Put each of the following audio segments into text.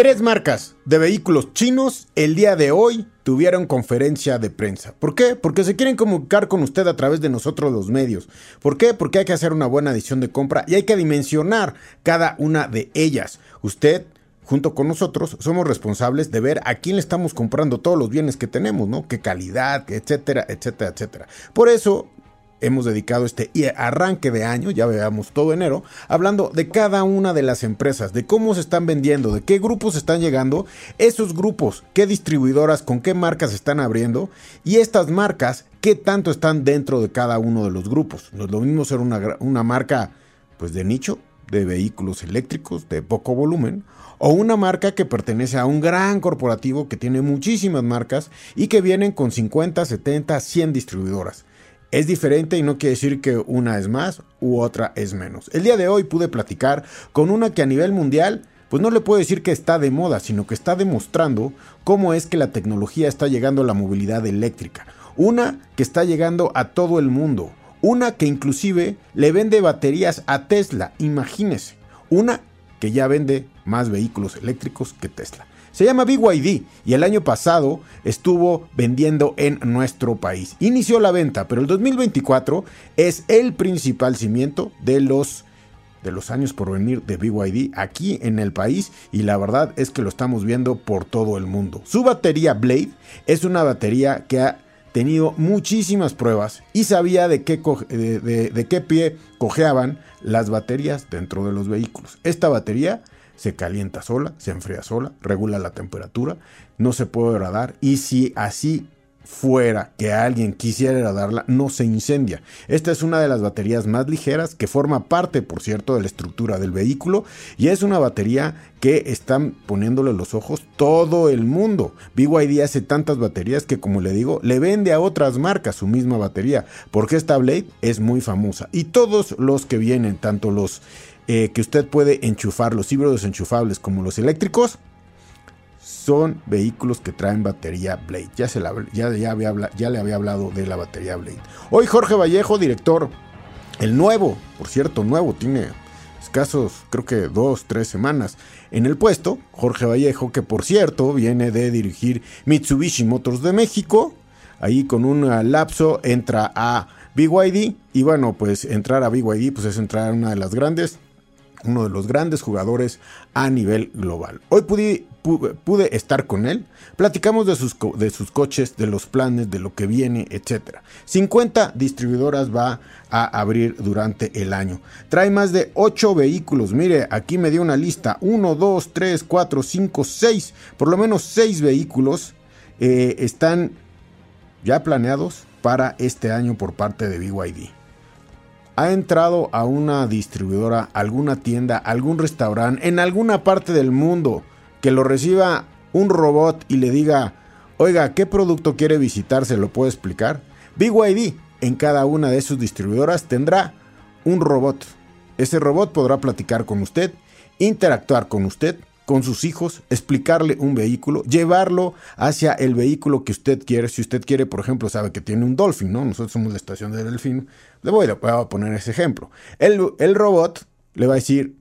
Tres marcas de vehículos chinos el día de hoy tuvieron conferencia de prensa. ¿Por qué? Porque se quieren comunicar con usted a través de nosotros los medios. ¿Por qué? Porque hay que hacer una buena edición de compra y hay que dimensionar cada una de ellas. Usted junto con nosotros, somos responsables de ver a quién le estamos comprando todos los bienes que tenemos, ¿no? Qué calidad, etcétera, etcétera, etcétera. Por eso hemos dedicado este arranque de año, ya veamos todo enero, hablando de cada una de las empresas, de cómo se están vendiendo, de qué grupos están llegando, esos grupos, qué distribuidoras, con qué marcas están abriendo y estas marcas, qué tanto están dentro de cada uno de los grupos. No es lo mismo ser una, una marca pues de nicho, de vehículos eléctricos de poco volumen, o una marca que pertenece a un gran corporativo que tiene muchísimas marcas y que vienen con 50, 70, 100 distribuidoras es diferente y no quiere decir que una es más u otra es menos. El día de hoy pude platicar con una que a nivel mundial, pues no le puedo decir que está de moda, sino que está demostrando cómo es que la tecnología está llegando a la movilidad eléctrica. Una que está llegando a todo el mundo. Una que inclusive le vende baterías a Tesla, imagínese. Una que ya vende más vehículos eléctricos que Tesla. Se llama BYD y el año pasado estuvo vendiendo en nuestro país. Inició la venta, pero el 2024 es el principal cimiento de los de los años por venir de BYD aquí en el país y la verdad es que lo estamos viendo por todo el mundo. Su batería Blade es una batería que ha tenido muchísimas pruebas y sabía de qué, de, de qué pie cojeaban las baterías dentro de los vehículos. Esta batería se calienta sola, se enfría sola, regula la temperatura, no se puede radar y si así fuera que alguien quisiera radarla, no se incendia. Esta es una de las baterías más ligeras que forma parte, por cierto, de la estructura del vehículo y es una batería que están poniéndole los ojos todo el mundo. BYD hace tantas baterías que, como le digo, le vende a otras marcas su misma batería porque esta Blade es muy famosa y todos los que vienen, tanto los eh, que usted puede enchufar, los híbridos enchufables como los eléctricos, son vehículos que traen batería Blade. Ya, se ya, había, ya le había hablado de la batería Blade. Hoy Jorge Vallejo, director, el nuevo, por cierto, nuevo, tiene escasos, creo que dos, tres semanas en el puesto. Jorge Vallejo, que por cierto viene de dirigir Mitsubishi Motors de México. Ahí con un lapso entra a BYD. Y bueno, pues entrar a BYD pues es entrar a una de las grandes uno de los grandes jugadores a nivel global. Hoy pude, estar con él, platicamos de sus, de sus, coches, de los planes, de lo que viene, etc. 50 distribuidoras va a abrir durante el año. Trae más de 8 vehículos, mire, aquí me dio una lista, 1, 2, 3, 4, 5, 6, por lo menos 6 vehículos eh, están ya planeados para este año por parte de BYD ha entrado a una distribuidora, alguna tienda, algún restaurante, en alguna parte del mundo, que lo reciba un robot y le diga, oiga, ¿qué producto quiere visitar? ¿Se lo puedo explicar? BYD en cada una de sus distribuidoras tendrá un robot. Ese robot podrá platicar con usted, interactuar con usted, con sus hijos, explicarle un vehículo, llevarlo hacia el vehículo que usted quiere. Si usted quiere, por ejemplo, sabe que tiene un Dolphin, ¿no? Nosotros somos la estación de Delfín. Le voy, a poner ese ejemplo. El, el robot le va a decir,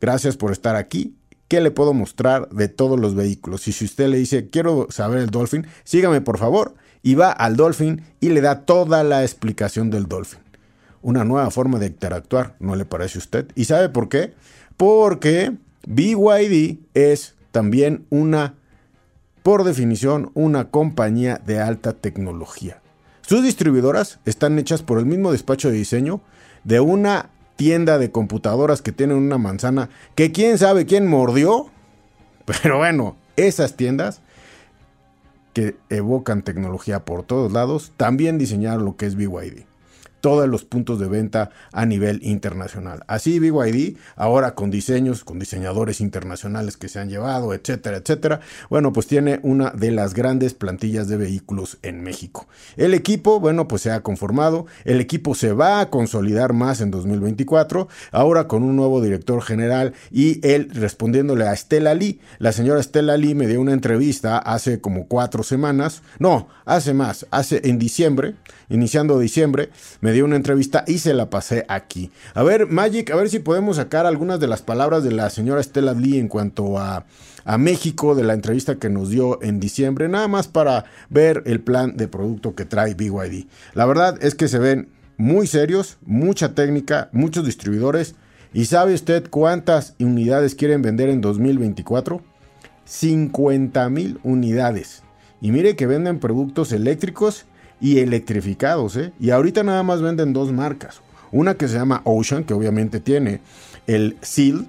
gracias por estar aquí. ¿Qué le puedo mostrar de todos los vehículos? Y si usted le dice, quiero saber el Dolphin, sígame por favor. Y va al Dolphin y le da toda la explicación del Dolphin. Una nueva forma de interactuar, ¿no le parece a usted? ¿Y sabe por qué? Porque BYD es también una, por definición, una compañía de alta tecnología. Sus distribuidoras están hechas por el mismo despacho de diseño de una tienda de computadoras que tienen una manzana que quién sabe quién mordió. Pero bueno, esas tiendas que evocan tecnología por todos lados también diseñaron lo que es BYD. Todos los puntos de venta a nivel internacional. Así BYD, ahora con diseños, con diseñadores internacionales que se han llevado, etcétera, etcétera, bueno, pues tiene una de las grandes plantillas de vehículos en México. El equipo, bueno, pues se ha conformado, el equipo se va a consolidar más en 2024, ahora con un nuevo director general y él respondiéndole a Estela Lee. La señora Estela Lee me dio una entrevista hace como cuatro semanas, no, hace más, hace en diciembre, iniciando diciembre, me dio una entrevista y se la pasé aquí. A ver, Magic, a ver si podemos sacar algunas de las palabras de la señora Estela Lee en cuanto a, a México, de la entrevista que nos dio en diciembre, nada más para ver el plan de producto que trae BYD. La verdad es que se ven muy serios, mucha técnica, muchos distribuidores. ¿Y sabe usted cuántas unidades quieren vender en 2024? 50 mil unidades. Y mire que venden productos eléctricos y electrificados, ¿eh? Y ahorita nada más venden dos marcas. Una que se llama Ocean, que obviamente tiene el Seal,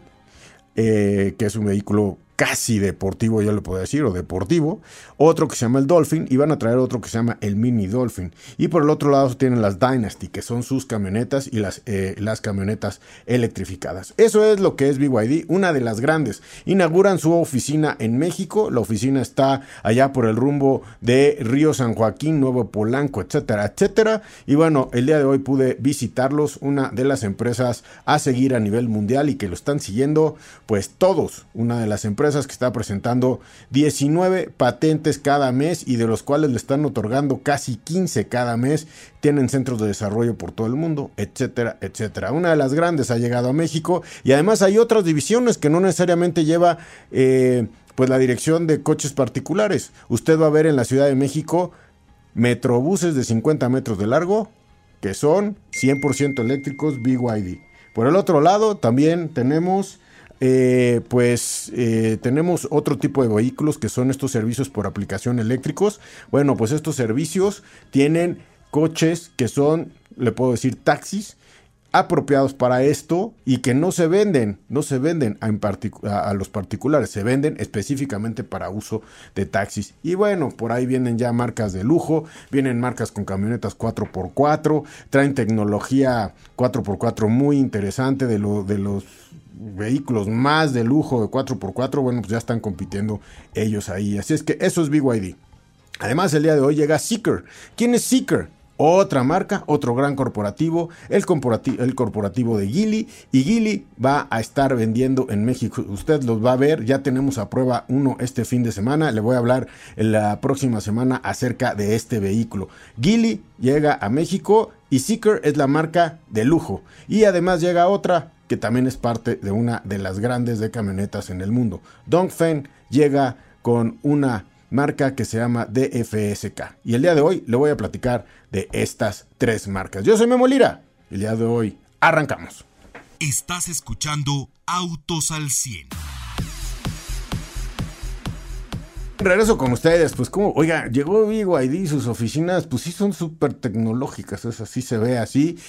eh, que es un vehículo casi deportivo, ya lo puedo decir, o deportivo, otro que se llama el Dolphin, y van a traer otro que se llama el Mini Dolphin. Y por el otro lado tienen las Dynasty, que son sus camionetas y las, eh, las camionetas electrificadas. Eso es lo que es BYD, una de las grandes. Inauguran su oficina en México, la oficina está allá por el rumbo de Río San Joaquín, Nuevo Polanco, etcétera, etcétera. Y bueno, el día de hoy pude visitarlos, una de las empresas a seguir a nivel mundial y que lo están siguiendo, pues todos, una de las empresas que está presentando 19 patentes cada mes y de los cuales le están otorgando casi 15 cada mes. Tienen centros de desarrollo por todo el mundo, etcétera, etcétera. Una de las grandes ha llegado a México y además hay otras divisiones que no necesariamente lleva eh, pues la dirección de coches particulares. Usted va a ver en la Ciudad de México metrobuses de 50 metros de largo que son 100% eléctricos BYD. Por el otro lado también tenemos eh, pues eh, tenemos otro tipo de vehículos que son estos servicios por aplicación eléctricos. Bueno, pues estos servicios tienen coches que son, le puedo decir, taxis apropiados para esto y que no se venden, no se venden a, a, los particulares, se venden específicamente para uso de taxis. Y bueno, por ahí vienen ya marcas de lujo, vienen marcas con camionetas 4x4, traen tecnología 4x4 muy interesante de, lo, de los vehículos más de lujo de 4x4, bueno, pues ya están compitiendo ellos ahí. Así es que eso es BYD. Además, el día de hoy llega Seeker. ¿Quién es Seeker? Otra marca, otro gran corporativo, el corporativo, de Gili. Y Gili va a estar vendiendo en México. Usted los va a ver, ya tenemos a prueba uno este fin de semana. Le voy a hablar en la próxima semana acerca de este vehículo. Gili llega a México y Seeker es la marca de lujo. Y además llega otra que también es parte de una de las grandes de camionetas en el mundo. Dongfeng llega con una marca que se llama DFSK. Y el día de hoy le voy a platicar de estas tres marcas. Yo soy Memo Lira. El día de hoy arrancamos. Estás escuchando Autos al 100. Regreso con ustedes, pues como, oiga, llegó Vigo ID, sus oficinas, pues sí son súper tecnológicas, es así, se ve así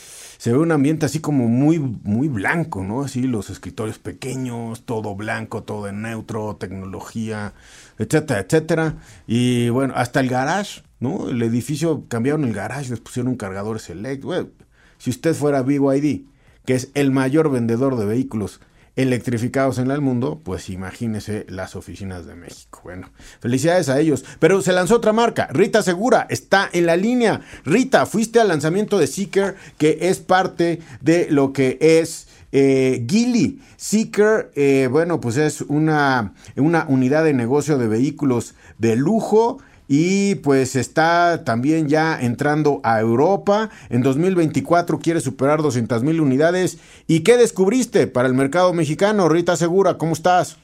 se ve un ambiente así como muy, muy blanco, ¿no? Así los escritorios pequeños, todo blanco, todo en neutro, tecnología, etcétera, etcétera. Y bueno, hasta el garage, ¿no? El edificio cambiaron el garage, les pusieron un cargador select. Bueno, si usted fuera BYD, que es el mayor vendedor de vehículos electrificados en el mundo, pues imagínese las oficinas de México. Bueno, felicidades a ellos. Pero se lanzó otra marca, Rita Segura, está en la línea. Rita, fuiste al lanzamiento de Seeker, que es parte de lo que es eh, Gili. Seeker, eh, bueno, pues es una, una unidad de negocio de vehículos de lujo y pues está también ya entrando a Europa. En 2024 quiere superar 200 mil unidades. ¿Y qué descubriste para el mercado mexicano? Rita Segura, ¿cómo estás?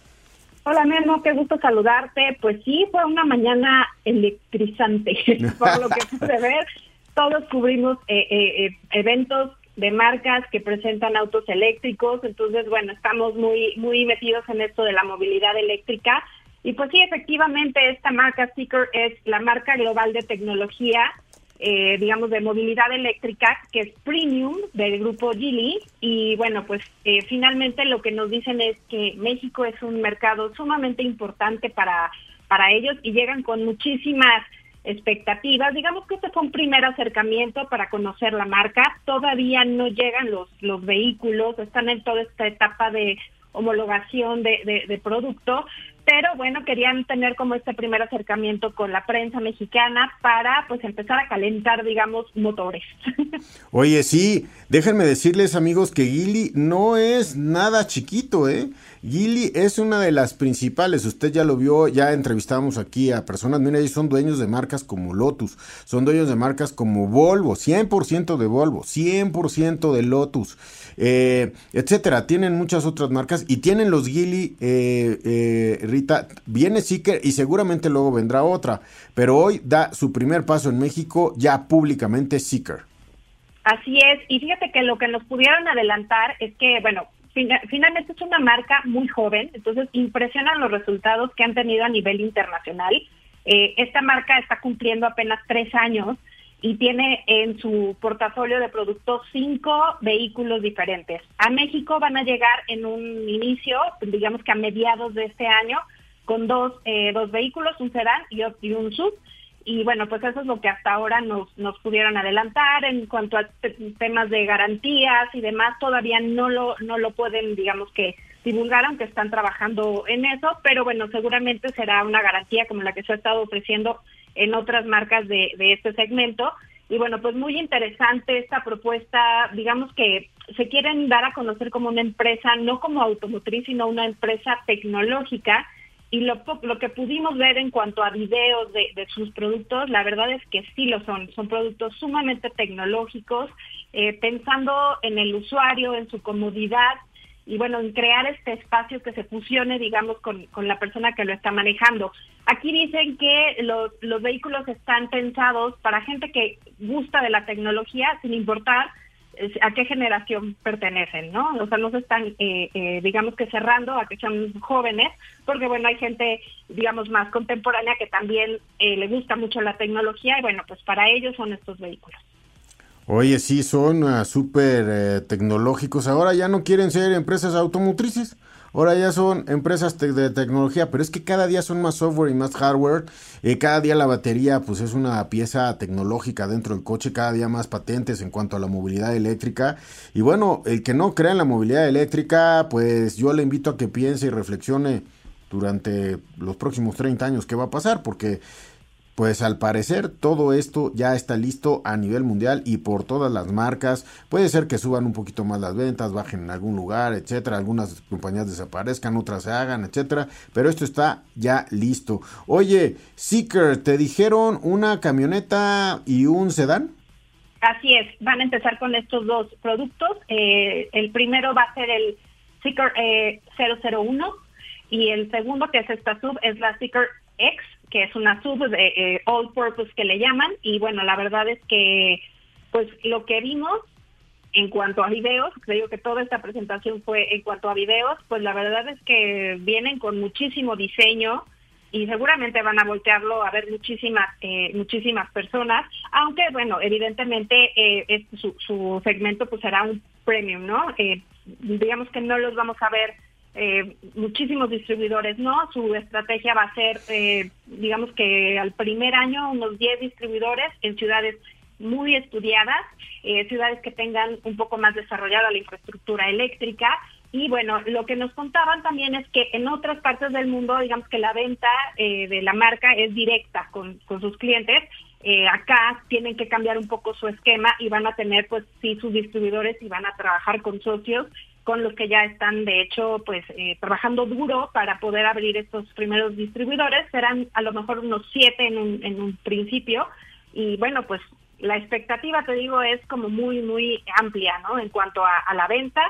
Hola, Memo, qué gusto saludarte. Pues sí, fue una mañana electrizante, por lo que pude ver. Todos cubrimos eh, eh, eh, eventos de marcas que presentan autos eléctricos, entonces, bueno, estamos muy, muy metidos en esto de la movilidad eléctrica y pues sí, efectivamente, esta marca Seeker es la marca global de tecnología, eh, digamos, de movilidad eléctrica, que es premium del grupo Geely. Y bueno, pues eh, finalmente lo que nos dicen es que México es un mercado sumamente importante para, para ellos y llegan con muchísimas expectativas. Digamos que este fue un primer acercamiento para conocer la marca. Todavía no llegan los, los vehículos, están en toda esta etapa de homologación de, de, producto, pero bueno, querían tener como este primer acercamiento con la prensa mexicana para pues empezar a calentar, digamos, motores. Oye, sí, déjenme decirles amigos que Gili no es nada chiquito, ¿eh? Gili es una de las principales, usted ya lo vio, ya entrevistamos aquí a personas, mira, ellos son dueños de marcas como Lotus, son dueños de marcas como Volvo, 100% de Volvo, 100% de Lotus, eh, etcétera, tienen muchas otras marcas y tienen los Gili, eh, eh, Rita, viene Seeker y seguramente luego vendrá otra, pero hoy da su primer paso en México ya públicamente Seeker. Así es, y fíjate que lo que nos pudieron adelantar es que, bueno, finalmente es una marca muy joven, entonces impresionan los resultados que han tenido a nivel internacional. Eh, esta marca está cumpliendo apenas tres años y tiene en su portafolio de productos cinco vehículos diferentes. A México van a llegar en un inicio, digamos que a mediados de este año, con dos, eh, dos vehículos, un sedán y, un sub y bueno, pues eso es lo que hasta ahora nos, nos pudieron adelantar en cuanto a temas de garantías y demás, todavía no lo, no lo pueden, digamos que divulgar, aunque están trabajando en eso, pero bueno, seguramente será una garantía como la que se ha estado ofreciendo en otras marcas de, de este segmento. Y bueno, pues muy interesante esta propuesta, digamos que se quieren dar a conocer como una empresa, no como automotriz, sino una empresa tecnológica y lo, lo que pudimos ver en cuanto a videos de, sus productos, la verdad es que sí lo son. Son productos sumamente tecnológicos, eh, pensando en el usuario, en su comodidad y bueno, en crear este espacio que se fusione, digamos, con, con la persona que lo está manejando. Aquí dicen que los, los vehículos están pensados para gente que gusta de la tecnología, sin importar a qué generación pertenecen, ¿no? O sea, no se están, eh, eh, digamos que cerrando a que sean jóvenes, porque bueno, hay gente, digamos, más contemporánea que también eh, le gusta mucho la tecnología y bueno, pues para ellos son estos vehículos. Oye, sí, son uh, súper tecnológicos. Ahora ya no quieren ser empresas automotrices. Ahora ya son empresas de tecnología, pero es que cada día son más software y más hardware. Eh, cada día la batería pues es una pieza tecnológica dentro del coche, cada día más patentes en cuanto a la movilidad eléctrica. Y bueno, el que no crea en la movilidad eléctrica, pues yo le invito a que piense y reflexione durante los próximos 30 años qué va a pasar, porque pues al parecer todo esto ya está listo a nivel mundial y por todas las marcas. Puede ser que suban un poquito más las ventas, bajen en algún lugar, etcétera. Algunas compañías desaparezcan, otras se hagan, etcétera. Pero esto está ya listo. Oye, Seeker, ¿te dijeron una camioneta y un sedán? Así es, van a empezar con estos dos productos. Eh, el primero va a ser el Seeker 001 eh, y el segundo, que es esta sub, es la Seeker X que es una sub de eh, all purpose que le llaman y bueno la verdad es que pues lo que vimos en cuanto a videos, creo que toda esta presentación fue en cuanto a videos, pues la verdad es que vienen con muchísimo diseño y seguramente van a voltearlo a ver muchísimas eh, muchísimas personas, aunque bueno, evidentemente eh, su, su segmento pues será un premium, ¿no? Eh, digamos que no los vamos a ver eh, muchísimos distribuidores, ¿no? Su estrategia va a ser, eh, digamos que al primer año, unos 10 distribuidores en ciudades muy estudiadas, eh, ciudades que tengan un poco más desarrollada la infraestructura eléctrica. Y bueno, lo que nos contaban también es que en otras partes del mundo, digamos que la venta de la marca es directa con, con sus clientes. acá tienen que cambiar un poco su esquema y van a tener, pues sí, sus distribuidores y van a trabajar con socios con los que ya están, de hecho, pues eh, trabajando duro para poder abrir estos primeros distribuidores. Serán a lo mejor unos siete en un, en un principio. Y bueno, pues la expectativa, te digo, es como muy, muy amplia, ¿no? En cuanto a, a la venta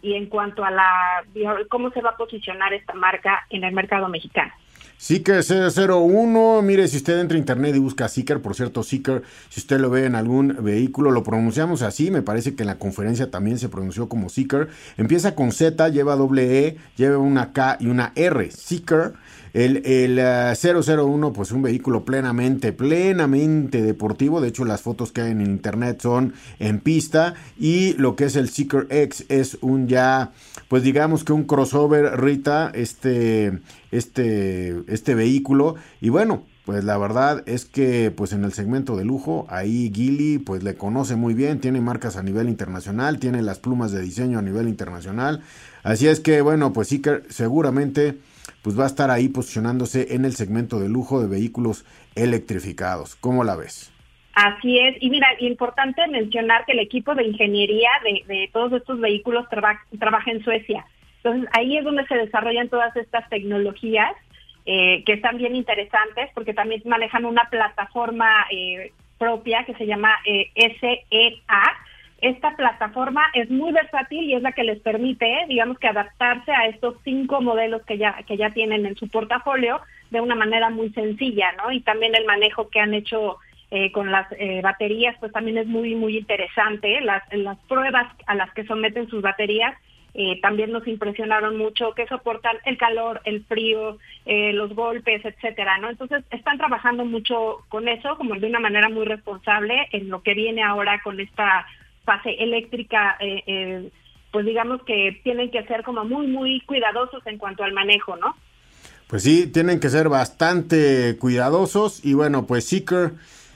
y en cuanto a la cómo se va a posicionar esta marca en el mercado mexicano. Seeker 001, mire, si usted entra a internet y busca Seeker, por cierto, Seeker, si usted lo ve en algún vehículo, lo pronunciamos así, me parece que en la conferencia también se pronunció como Seeker. Empieza con Z, lleva doble E, lleva una K y una R, Seeker. El, el 001, eh, pues un vehículo plenamente, plenamente deportivo. De hecho, las fotos que hay en internet son en pista. Y lo que es el Seeker X es un ya, pues digamos que un crossover, Rita, este, este, este vehículo. Y bueno, pues la verdad es que pues en el segmento de lujo, ahí Gili pues le conoce muy bien, tiene marcas a nivel internacional, tiene las plumas de diseño a nivel internacional. Así es que bueno, pues que seguramente pues va a estar ahí posicionándose en el segmento de lujo de vehículos electrificados. ¿Cómo la ves? Así es, y mira, importante mencionar que el equipo de ingeniería de, todos estos vehículos trabaja en Suecia. Entonces ahí es donde se desarrollan todas estas tecnologías eh, que están bien interesantes porque también manejan una plataforma eh, propia que se llama eh, SEA. Esta plataforma es muy versátil y es la que les permite, digamos que adaptarse a estos cinco modelos que ya que ya tienen en su portafolio de una manera muy sencilla, ¿no? Y también el manejo que han hecho con las baterías, pues también es muy muy interesante. Las las pruebas a las que someten sus baterías eh, también nos impresionaron mucho, que soportan el calor, el frío, eh, los golpes, etcétera, ¿no? Entonces están trabajando mucho con eso, como de una manera muy responsable en lo que viene ahora con esta fase eléctrica, eh, pues digamos que tienen que ser como muy, muy cuidadosos en cuanto al manejo, ¿no? Pues sí, tienen que ser bastante cuidadosos y bueno, pues Seeker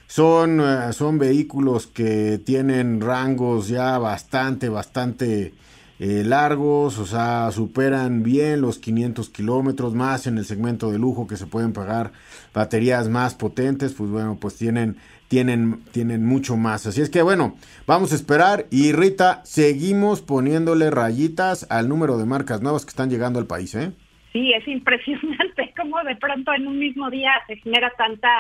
son, son vehículos que tienen rangos ya bastante, bastante eh, largos, o sea, superan bien los 500 kilómetros más en el segmento de lujo que se pueden pagar baterías más potentes, pues bueno, pues tienen, tienen, tienen mucho más. Así es que bueno, vamos a esperar y Rita, seguimos poniéndole rayitas al número de marcas nuevas que están llegando al país, ¿eh? Sí, es impresionante cómo de pronto en un mismo día se genera tanta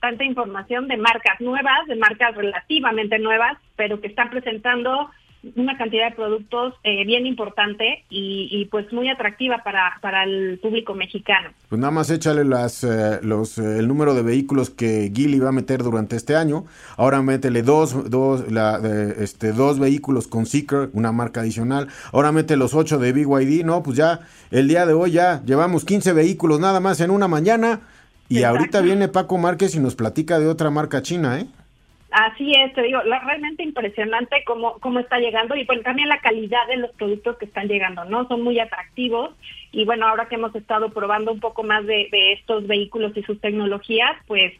tanta información de marcas nuevas, de marcas relativamente nuevas, pero que están presentando una cantidad de productos eh, bien importante y, pues muy atractiva para, para el público mexicano. Pues nada más échale las, eh, los, eh, el número de vehículos que Gili va a meter durante este año. Ahora métele dos, dos, la, este, dos vehículos con Seeker, una marca adicional. Ahora mete los ocho de BYD. No, pues ya el día de hoy ya llevamos 15 vehículos nada más en una mañana. Y ahorita viene Paco Márquez y nos platica de otra marca china, ¿eh? Así es, te digo, la, realmente impresionante cómo, cómo está llegando y bueno, también la calidad de los productos que están llegando, ¿no? Son muy atractivos y bueno, ahora que hemos estado probando un poco más de, estos vehículos y sus tecnologías, pues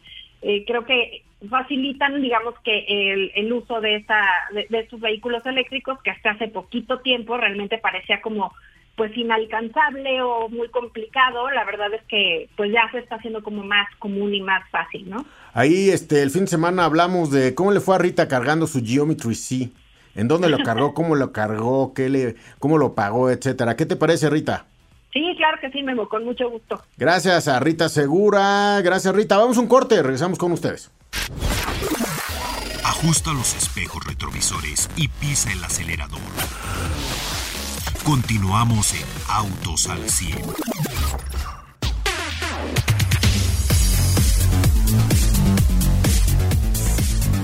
eh, creo que facilitan, digamos que el, el uso de, esta, de, de estos vehículos eléctricos que hasta hace poquito tiempo realmente parecía como pues inalcanzable o muy complicado, la verdad es que pues ya se está haciendo como más común y más fácil, ¿no? Ahí este el fin de semana hablamos de cómo le fue a Rita cargando su Geometry C. ¿En dónde lo cargó? ¿Cómo lo cargó? ¿Qué le cómo lo pagó, etcétera? ¿Qué te parece, Rita? Sí, claro que sí, Memo, con mucho gusto. Gracias a Rita Segura. Gracias, Rita. Vamos a un corte, regresamos con ustedes. Ajusta los espejos retrovisores y pisa el acelerador. Continuamos en Autos al 100.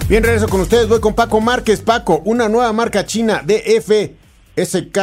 Bien, regreso con ustedes. Voy con Paco Márquez. Paco, una nueva marca china DFSK.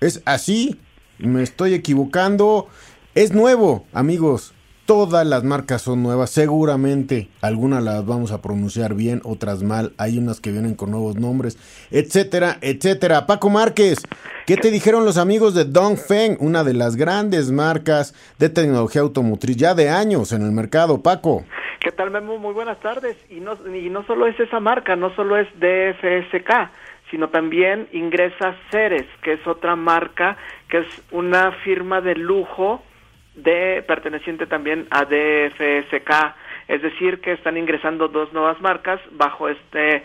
¿Es así? ¿Me estoy equivocando? Es nuevo, amigos. Todas las marcas son nuevas, seguramente algunas las vamos a pronunciar bien, otras mal, hay unas que vienen con nuevos nombres, etcétera, etcétera. Paco Márquez, ¿qué te dijeron los amigos de Dongfeng, una de las grandes marcas de tecnología automotriz ya de años en el mercado? Paco. ¿Qué tal, Memo? Muy buenas tardes. Y no, y no solo es esa marca, no solo es DFSK, sino también ingresa Ceres, que es otra marca, que es una firma de lujo de perteneciente también a DFSK, es decir, que están ingresando dos nuevas marcas bajo este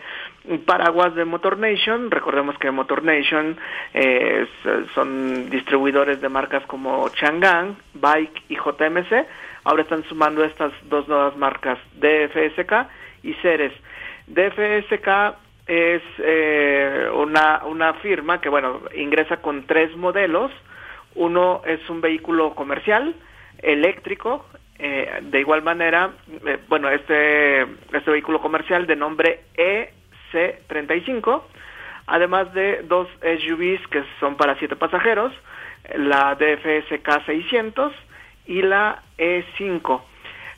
paraguas de Motor Nation. Recordemos que Motor Nation eh, son distribuidores de marcas como Chang'an, Bike y JMC. Ahora están sumando estas dos nuevas marcas, DFSK y Ceres. DFSK es eh, una, una firma que, bueno, ingresa con tres modelos uno es un vehículo comercial, eléctrico, eh, de igual manera, eh, bueno, este, este vehículo comercial de nombre EC35, además de dos SUVs que son para siete pasajeros, la DFSK 600 y la E5.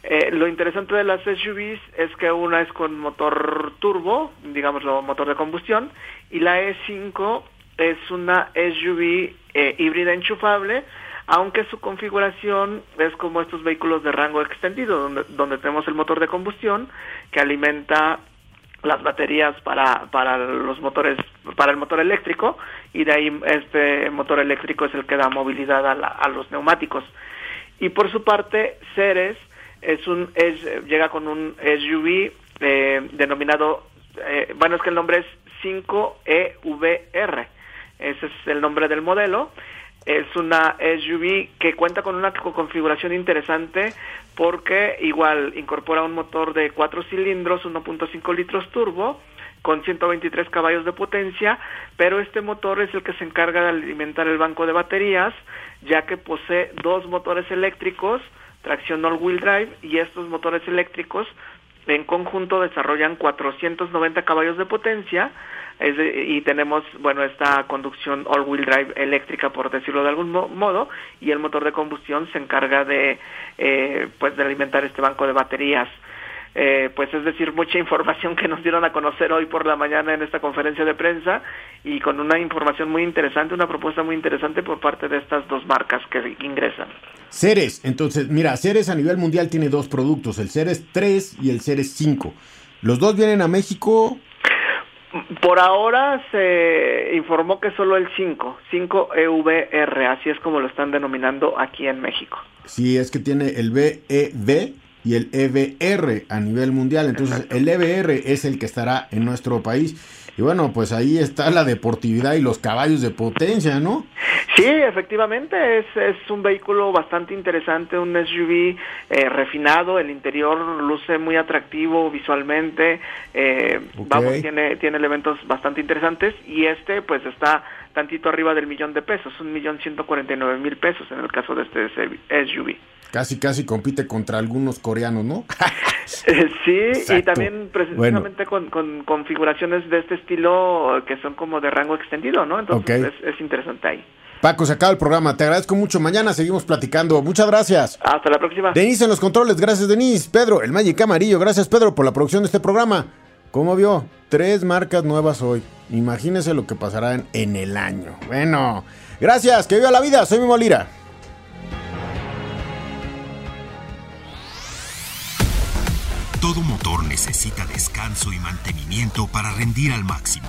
Eh, lo interesante de las SUVs es que una es con motor turbo, digámoslo, motor de combustión, y la E5 es una SUV eh, híbrida enchufable, aunque su configuración es como estos vehículos de rango extendido, donde, donde tenemos el motor de combustión que alimenta las baterías para, para los motores, para el motor eléctrico, y de ahí este motor eléctrico es el que da movilidad a, a los neumáticos. Y por su parte, Ceres es un, es, llega con un SUV eh, denominado, eh, bueno, es que el nombre es 5EVR, ese es el nombre del modelo, es una SUV que cuenta con una configuración interesante porque igual incorpora un motor de cuatro cilindros, 1.5 litros turbo, con 123 caballos de potencia, pero este motor es el que se encarga de alimentar el banco de baterías, ya que posee dos motores eléctricos, tracción all-wheel drive, y estos motores eléctricos en conjunto desarrollan 490 caballos de potencia, y tenemos, bueno, esta conducción all-wheel drive eléctrica, por decirlo de algún modo, y el motor de combustión se encarga de, eh, pues, de alimentar este banco de baterías. Eh, pues es decir, mucha información que nos dieron a conocer hoy por la mañana en esta conferencia de prensa y con una información muy interesante, una propuesta muy interesante por parte de estas dos marcas que ingresan. Ceres, entonces, mira, Ceres a nivel mundial tiene dos productos, el Ceres 3 y el Ceres 5. ¿Los dos vienen a México? Por ahora se informó que solo el 5, 5 EVR, así es como lo están denominando aquí en México. Sí, es que tiene el BEV y el EVR a nivel mundial, entonces el EVR es el que estará en nuestro país. Y bueno, pues ahí está la deportividad y los caballos de potencia, ¿no? Sí, efectivamente, es, es un vehículo bastante interesante, un SUV eh, refinado, el interior luce muy atractivo visualmente, eh, vamos, tiene, tiene elementos bastante interesantes y este pues está tantito arriba del millón de pesos, un millón ciento cuarenta y nueve mil pesos en el caso de este SUV. Casi, casi compite contra algunos coreanos, ¿no? Eh, sí, y también precisamente con, configuraciones de este estilo que son como de rango extendido, ¿no? Entonces es, interesante ahí. Paco, se acaba el programa. Te agradezco mucho. Mañana seguimos platicando. Muchas gracias. Hasta la próxima. Denise en los controles. Gracias, Denise. Pedro, el Magic Amarillo. Gracias, Pedro, por la producción de este programa. ¿Cómo vio? Tres marcas nuevas hoy. Imagínese lo que pasará en, en el año. Bueno, gracias. Que viva la vida. Soy Mimo Lira. Todo motor necesita descanso y mantenimiento para rendir al máximo.